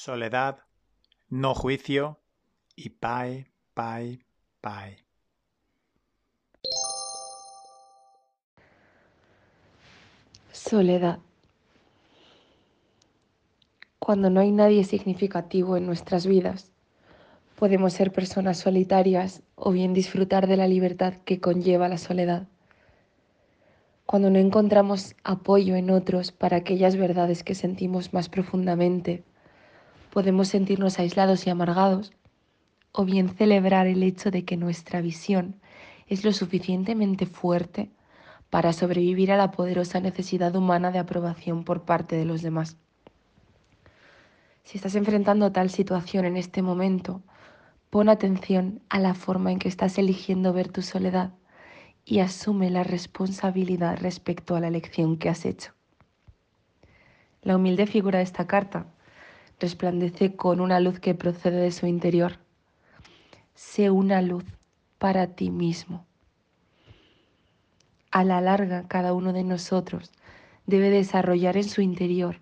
soledad, no juicio y pai, pai, pai. Soledad. Cuando no hay nadie significativo en nuestras vidas, podemos ser personas solitarias o bien disfrutar de la libertad que conlleva la soledad. Cuando no encontramos apoyo en otros para aquellas verdades que sentimos más profundamente, podemos sentirnos aislados y amargados, o bien celebrar el hecho de que nuestra visión es lo suficientemente fuerte para sobrevivir a la poderosa necesidad humana de aprobación por parte de los demás. Si estás enfrentando tal situación en este momento, pon atención a la forma en que estás eligiendo ver tu soledad y asume la responsabilidad respecto a la elección que has hecho. La humilde figura de esta carta resplandece con una luz que procede de su interior. Sé una luz para ti mismo. A la larga, cada uno de nosotros debe desarrollar en su interior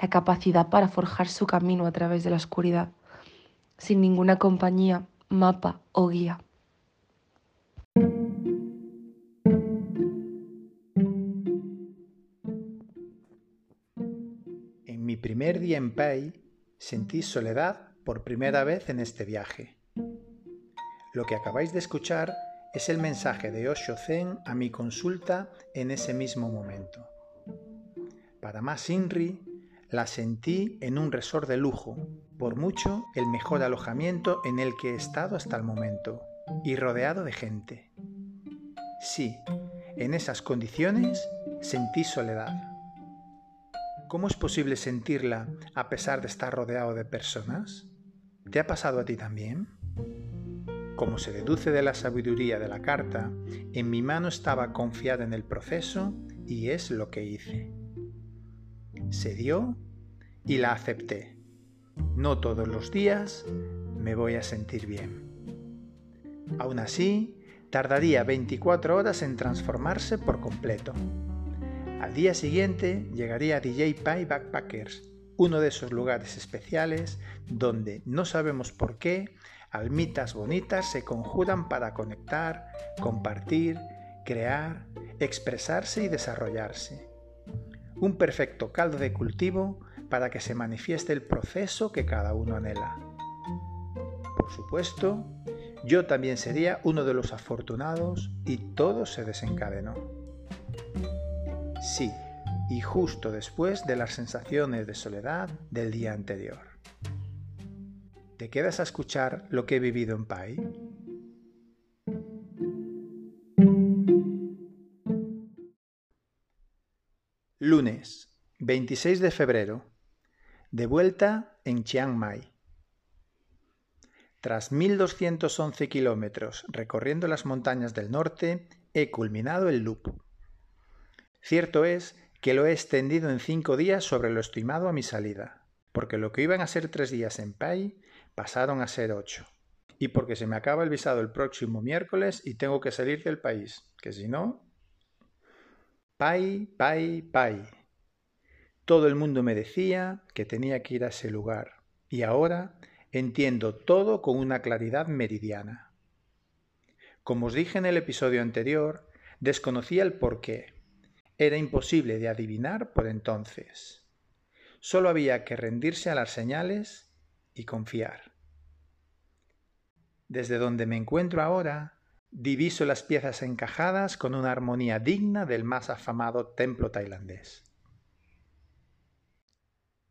la capacidad para forjar su camino a través de la oscuridad, sin ninguna compañía, mapa o guía. En mi primer día en Pai Sentí soledad por primera vez en este viaje. Lo que acabáis de escuchar es el mensaje de Osho Zen a mi consulta en ese mismo momento. Para más Inri, la sentí en un resort de lujo, por mucho el mejor alojamiento en el que he estado hasta el momento, y rodeado de gente. Sí, en esas condiciones sentí soledad. ¿Cómo es posible sentirla a pesar de estar rodeado de personas? ¿Te ha pasado a ti también? Como se deduce de la sabiduría de la carta, en mi mano estaba confiada en el proceso y es lo que hice. Se dio y la acepté. No todos los días me voy a sentir bien. Aún así, tardaría 24 horas en transformarse por completo. Al día siguiente llegaría DJ Pie Backpackers, uno de esos lugares especiales donde no sabemos por qué almitas bonitas se conjuran para conectar, compartir, crear, expresarse y desarrollarse. Un perfecto caldo de cultivo para que se manifieste el proceso que cada uno anhela. Por supuesto, yo también sería uno de los afortunados y todo se desencadenó. Sí, y justo después de las sensaciones de soledad del día anterior. ¿Te quedas a escuchar lo que he vivido en Pai? Lunes, 26 de febrero. De vuelta en Chiang Mai. Tras 1.211 kilómetros recorriendo las montañas del norte, he culminado el loop. Cierto es que lo he extendido en cinco días sobre lo estimado a mi salida, porque lo que iban a ser tres días en Pai pasaron a ser ocho, y porque se me acaba el visado el próximo miércoles y tengo que salir del país, que si no... Pai, Pai, Pai. Todo el mundo me decía que tenía que ir a ese lugar, y ahora entiendo todo con una claridad meridiana. Como os dije en el episodio anterior, desconocía el porqué, era imposible de adivinar por entonces. Solo había que rendirse a las señales y confiar. Desde donde me encuentro ahora, diviso las piezas encajadas con una armonía digna del más afamado templo tailandés.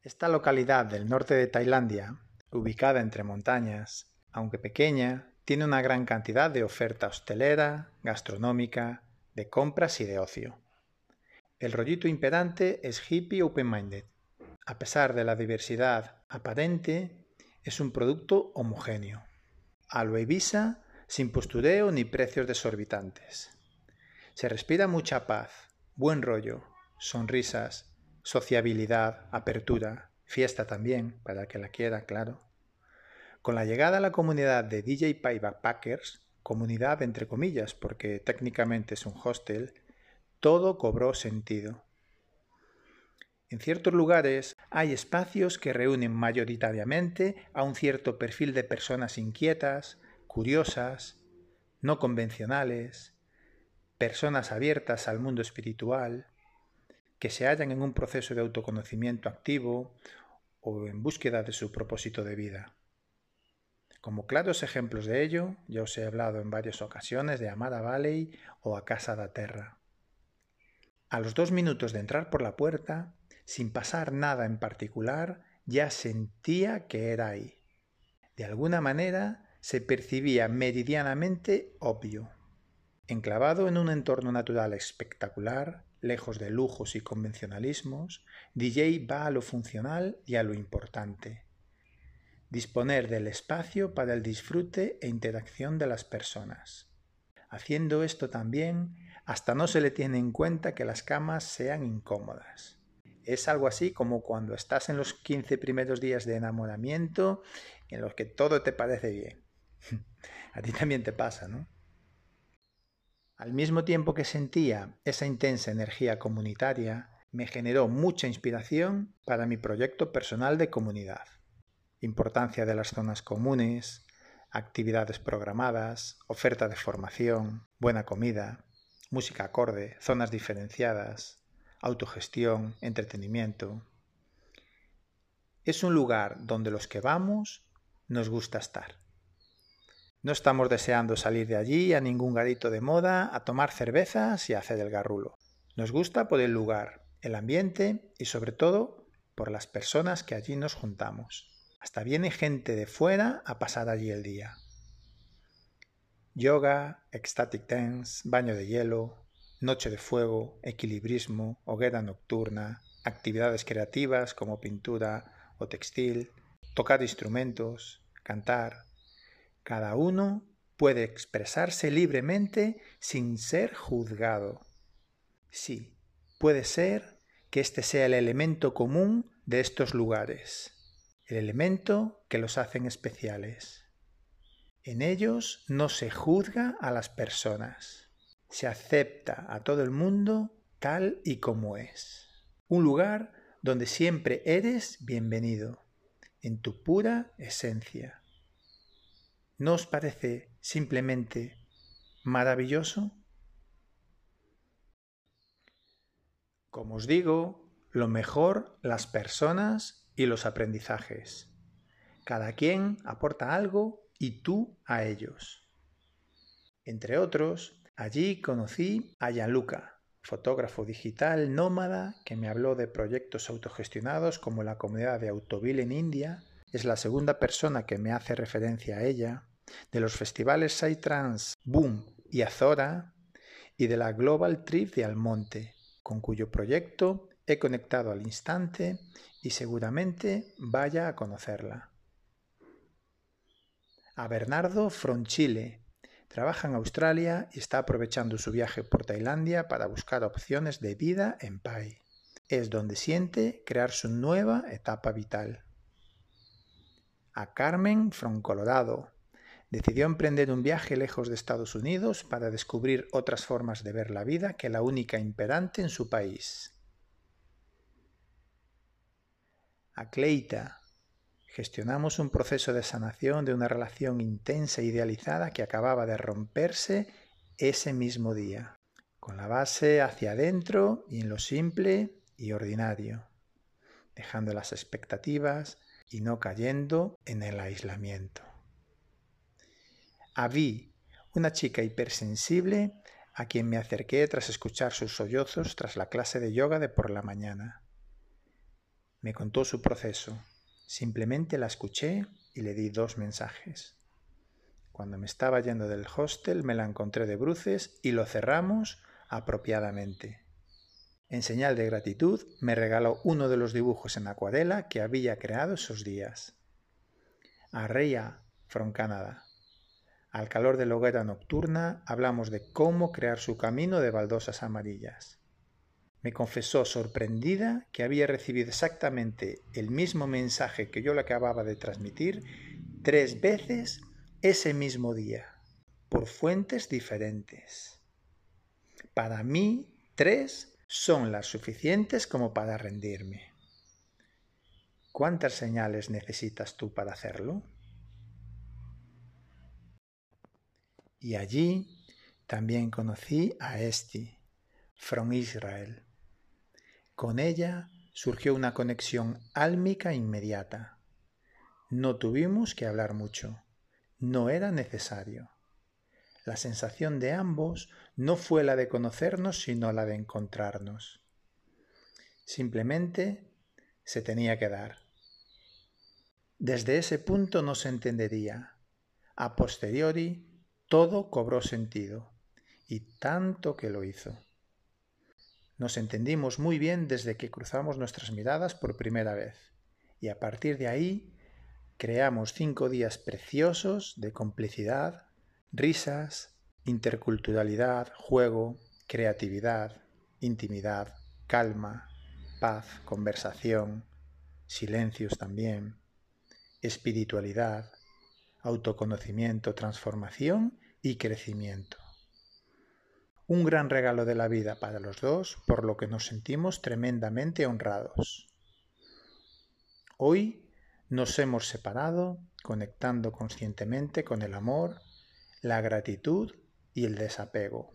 Esta localidad del norte de Tailandia, ubicada entre montañas, aunque pequeña, tiene una gran cantidad de oferta hostelera, gastronómica, de compras y de ocio. El rollito imperante es hippie open-minded. A pesar de la diversidad aparente, es un producto homogéneo. A lo Ibiza, sin postureo ni precios desorbitantes. Se respira mucha paz, buen rollo, sonrisas, sociabilidad, apertura, fiesta también, para el que la quiera, claro. Con la llegada a la comunidad de DJ Pie Backpackers, comunidad entre comillas porque técnicamente es un hostel, todo cobró sentido. En ciertos lugares hay espacios que reúnen mayoritariamente a un cierto perfil de personas inquietas, curiosas, no convencionales, personas abiertas al mundo espiritual, que se hallan en un proceso de autoconocimiento activo o en búsqueda de su propósito de vida. Como claros ejemplos de ello, ya os he hablado en varias ocasiones de Amada Valley o a Casa da Terra. A los dos minutos de entrar por la puerta, sin pasar nada en particular, ya sentía que era ahí. De alguna manera se percibía meridianamente obvio. Enclavado en un entorno natural espectacular, lejos de lujos y convencionalismos, DJ va a lo funcional y a lo importante. Disponer del espacio para el disfrute e interacción de las personas. Haciendo esto también, hasta no se le tiene en cuenta que las camas sean incómodas. Es algo así como cuando estás en los 15 primeros días de enamoramiento en los que todo te parece bien. A ti también te pasa, ¿no? Al mismo tiempo que sentía esa intensa energía comunitaria, me generó mucha inspiración para mi proyecto personal de comunidad. Importancia de las zonas comunes, actividades programadas, oferta de formación, buena comida, música acorde, zonas diferenciadas, autogestión, entretenimiento. Es un lugar donde los que vamos nos gusta estar. No estamos deseando salir de allí a ningún garito de moda, a tomar cervezas y a hacer el garrulo. Nos gusta por el lugar, el ambiente y sobre todo por las personas que allí nos juntamos. Hasta viene gente de fuera a pasar allí el día yoga, ecstatic dance, baño de hielo, noche de fuego, equilibrismo, hoguera nocturna, actividades creativas como pintura o textil, tocar instrumentos, cantar. Cada uno puede expresarse libremente sin ser juzgado. Sí, puede ser que este sea el elemento común de estos lugares, el elemento que los hacen especiales. En ellos no se juzga a las personas, se acepta a todo el mundo tal y como es. Un lugar donde siempre eres bienvenido, en tu pura esencia. ¿No os parece simplemente maravilloso? Como os digo, lo mejor las personas y los aprendizajes. Cada quien aporta algo y tú a ellos. Entre otros, allí conocí a Gianluca, fotógrafo digital nómada que me habló de proyectos autogestionados como la comunidad de Autoville en India, es la segunda persona que me hace referencia a ella, de los festivales Psytrance Boom y Azora y de la Global Trip de Almonte, con cuyo proyecto he conectado al instante y seguramente vaya a conocerla a Bernardo Fronchile. Trabaja en Australia y está aprovechando su viaje por Tailandia para buscar opciones de vida en Pai. Es donde siente crear su nueva etapa vital. A Carmen from Colorado. Decidió emprender un viaje lejos de Estados Unidos para descubrir otras formas de ver la vida que la única imperante en su país. A Cleita, gestionamos un proceso de sanación de una relación intensa e idealizada que acababa de romperse ese mismo día, con la base hacia adentro y en lo simple y ordinario, dejando las expectativas y no cayendo en el aislamiento. Avi, una chica hipersensible a quien me acerqué tras escuchar sus sollozos tras la clase de yoga de por la mañana. Me contó su proceso, Simplemente la escuché y le di dos mensajes. Cuando me estaba yendo del hostel me la encontré de bruces y lo cerramos apropiadamente. En señal de gratitud me regaló uno de los dibujos en acuarela que había creado esos días. Arreia, from. Al calor de la hoguera nocturna hablamos de cómo crear su camino de baldosas amarillas me confesó sorprendida que había recibido exactamente el mismo mensaje que yo le acababa de transmitir tres veces ese mismo día, por fuentes diferentes. Para mí, tres son las suficientes como para rendirme. ¿Cuántas señales necesitas tú para hacerlo? Y allí también conocí a Esti, from Israel. Con ella surgió una conexión álmica inmediata. No tuvimos que hablar mucho, no era necesario. La sensación de ambos no fue la de conocernos, sino la de encontrarnos. Simplemente se tenía que dar. Desde ese punto no se entendería. A posteriori, todo cobró sentido, y tanto que lo hizo. Nos entendimos muy bien desde que cruzamos nuestras miradas por primera vez, y a partir de ahí creamos cinco días preciosos de complicidad, risas, interculturalidad, juego, creatividad, intimidad, calma, paz, conversación, silencios también, espiritualidad, autoconocimiento, transformación y crecimiento. Un gran regalo de la vida para los dos, por lo que nos sentimos tremendamente honrados. Hoy nos hemos separado conectando conscientemente con el amor, la gratitud y el desapego.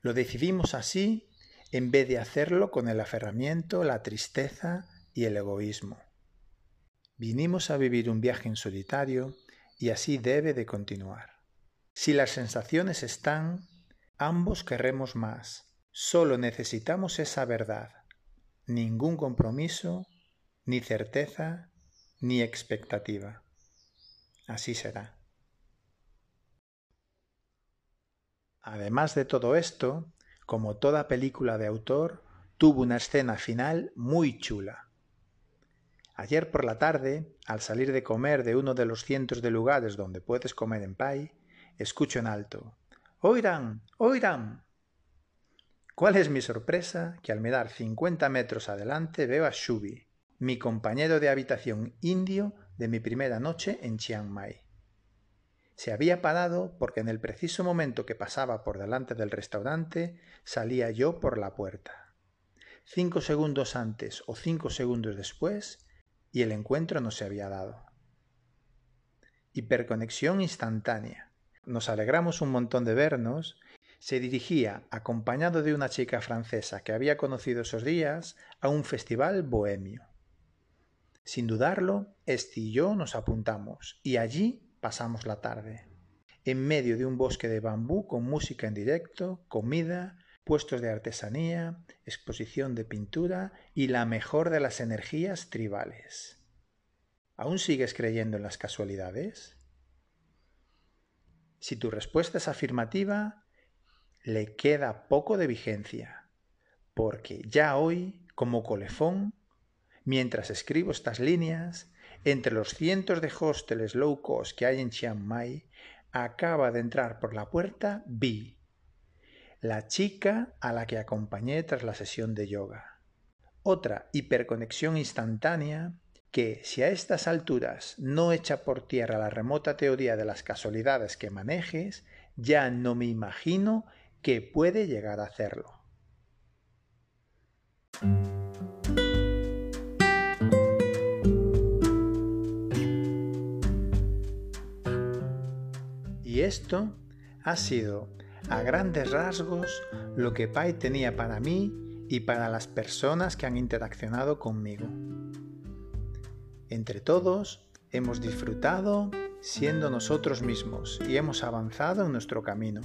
Lo decidimos así en vez de hacerlo con el aferramiento, la tristeza y el egoísmo. Vinimos a vivir un viaje en solitario y así debe de continuar. Si las sensaciones están, ambos querremos más. Solo necesitamos esa verdad. Ningún compromiso, ni certeza, ni expectativa. Así será. Además de todo esto, como toda película de autor, tuvo una escena final muy chula. Ayer por la tarde, al salir de comer de uno de los cientos de lugares donde puedes comer en pay, escucho en alto ¡Oirán! ¡Oirán! ¿Cuál es mi sorpresa? Que al mirar cincuenta metros adelante veo a Shubi, mi compañero de habitación indio de mi primera noche en Chiang Mai. Se había parado porque en el preciso momento que pasaba por delante del restaurante salía yo por la puerta. Cinco segundos antes o cinco segundos después y el encuentro no se había dado. Hiperconexión instantánea. Nos alegramos un montón de vernos. Se dirigía, acompañado de una chica francesa que había conocido esos días, a un festival bohemio. Sin dudarlo, este y yo nos apuntamos y allí pasamos la tarde. En medio de un bosque de bambú con música en directo, comida, puestos de artesanía, exposición de pintura y la mejor de las energías tribales. ¿Aún sigues creyendo en las casualidades? Si tu respuesta es afirmativa, le queda poco de vigencia, porque ya hoy, como colefón, mientras escribo estas líneas, entre los cientos de hosteles low cost que hay en Chiang Mai, acaba de entrar por la puerta Vi, la chica a la que acompañé tras la sesión de yoga. Otra hiperconexión instantánea que, si a estas alturas no echa por tierra la remota teoría de las casualidades que manejes, ya no me imagino que puede llegar a hacerlo. Y esto ha sido a grandes rasgos lo que Pai tenía para mí y para las personas que han interaccionado conmigo. Entre todos hemos disfrutado siendo nosotros mismos y hemos avanzado en nuestro camino.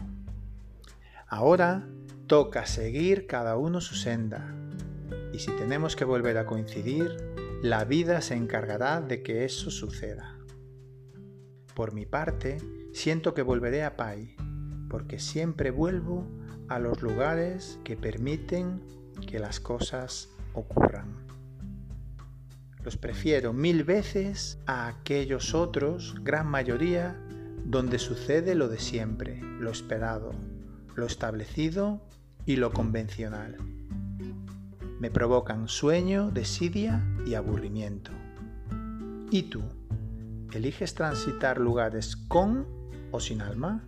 Ahora toca seguir cada uno su senda y si tenemos que volver a coincidir, la vida se encargará de que eso suceda. Por mi parte, siento que volveré a Pai porque siempre vuelvo a los lugares que permiten que las cosas ocurran. Los prefiero mil veces a aquellos otros, gran mayoría, donde sucede lo de siempre, lo esperado, lo establecido y lo convencional. Me provocan sueño, desidia y aburrimiento. ¿Y tú? ¿Eliges transitar lugares con o sin alma?